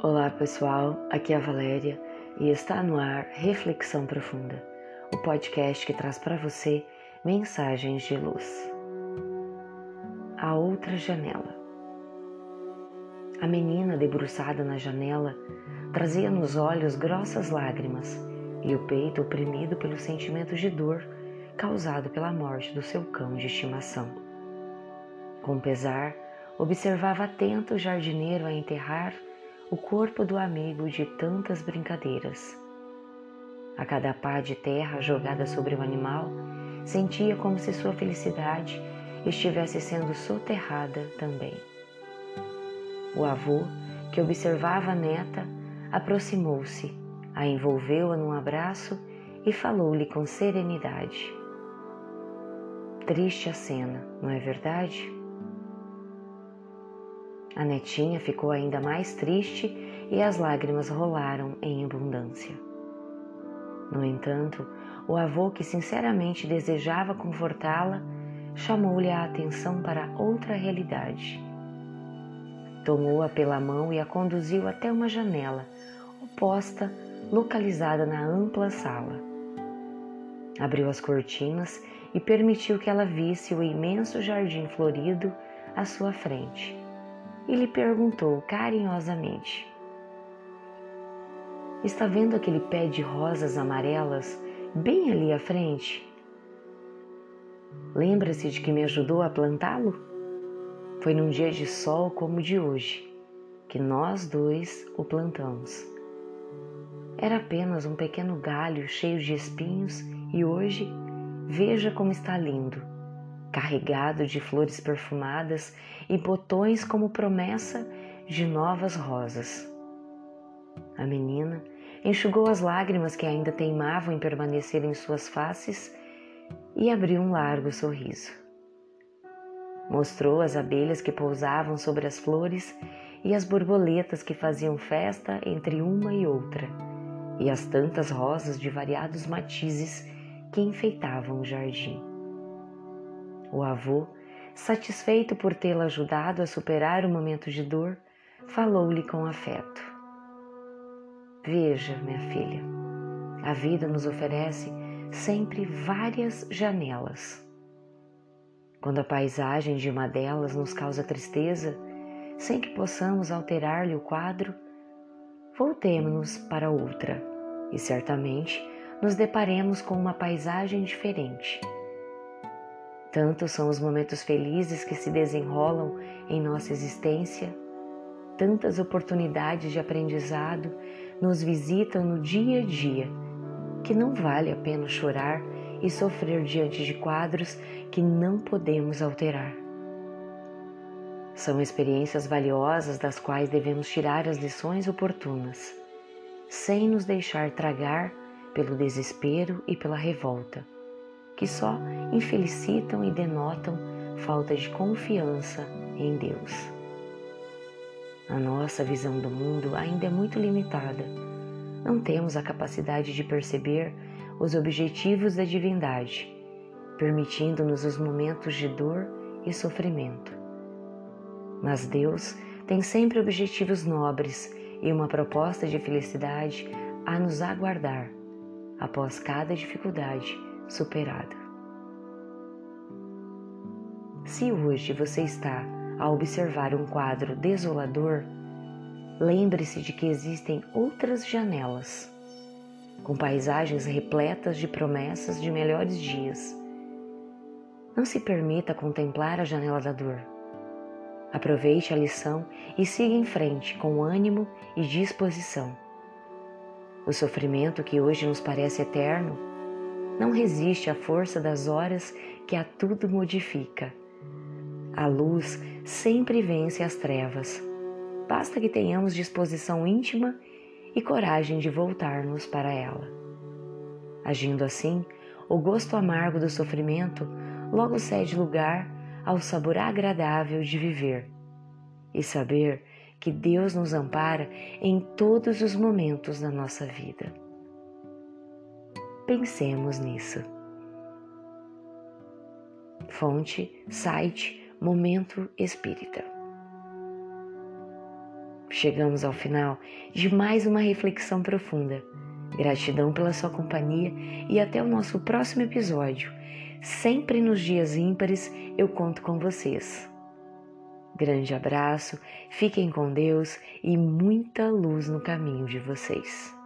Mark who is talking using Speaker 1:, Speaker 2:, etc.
Speaker 1: Olá pessoal, aqui é a Valéria e está no ar Reflexão Profunda, o podcast que traz para você mensagens de luz. A outra janela. A menina debruçada na janela trazia nos olhos grossas lágrimas e o peito oprimido pelo sentimento de dor causado pela morte do seu cão de estimação. Com pesar, observava atento o jardineiro a enterrar o corpo do amigo de tantas brincadeiras. A cada pá de terra jogada sobre o animal, sentia como se sua felicidade estivesse sendo soterrada também. O avô, que observava a neta, aproximou-se, a envolveu-a num abraço e falou-lhe com serenidade. Triste a cena, não é verdade? A netinha ficou ainda mais triste e as lágrimas rolaram em abundância. No entanto, o avô, que sinceramente desejava confortá-la, chamou-lhe a atenção para outra realidade. Tomou-a pela mão e a conduziu até uma janela oposta, localizada na ampla sala. Abriu as cortinas e permitiu que ela visse o imenso jardim florido à sua frente e lhe perguntou carinhosamente: Está vendo aquele pé de rosas amarelas bem ali à frente? Lembra-se de que me ajudou a plantá-lo? Foi num dia de sol como o de hoje que nós dois o plantamos. Era apenas um pequeno galho cheio de espinhos e hoje veja como está lindo carregado de flores perfumadas e botões como promessa de novas rosas. A menina enxugou as lágrimas que ainda teimavam em permanecer em suas faces e abriu um largo sorriso. Mostrou as abelhas que pousavam sobre as flores e as borboletas que faziam festa entre uma e outra, e as tantas rosas de variados matizes que enfeitavam o jardim. O avô, satisfeito por tê-la ajudado a superar o momento de dor, falou-lhe com afeto: Veja, minha filha, a vida nos oferece sempre várias janelas. Quando a paisagem de uma delas nos causa tristeza, sem que possamos alterar-lhe o quadro, voltemos-nos para outra e certamente nos deparemos com uma paisagem diferente Tantos são os momentos felizes que se desenrolam em nossa existência, tantas oportunidades de aprendizado nos visitam no dia a dia, que não vale a pena chorar e sofrer diante de quadros que não podemos alterar. São experiências valiosas das quais devemos tirar as lições oportunas, sem nos deixar tragar pelo desespero e pela revolta que só infelicitam e denotam falta de confiança em Deus. A nossa visão do mundo ainda é muito limitada. Não temos a capacidade de perceber os objetivos da divindade, permitindo-nos os momentos de dor e sofrimento. Mas Deus tem sempre objetivos nobres e uma proposta de felicidade a nos aguardar após cada dificuldade superada. Se hoje você está a observar um quadro desolador, lembre-se de que existem outras janelas, com paisagens repletas de promessas de melhores dias. Não se permita contemplar a janela da dor. Aproveite a lição e siga em frente com ânimo e disposição. O sofrimento que hoje nos parece eterno não resiste à força das horas que a tudo modifica. A luz sempre vence as trevas. Basta que tenhamos disposição íntima e coragem de voltarmos para ela. Agindo assim, o gosto amargo do sofrimento logo cede lugar ao sabor agradável de viver e saber que Deus nos ampara em todos os momentos da nossa vida. Pensemos nisso. Fonte, site, Momento Espírita. chegamos ao final de mais uma reflexão profunda. Gratidão pela sua companhia e até o nosso próximo episódio. Sempre nos dias ímpares eu conto com vocês. Grande abraço, fiquem com Deus e muita luz no caminho de vocês.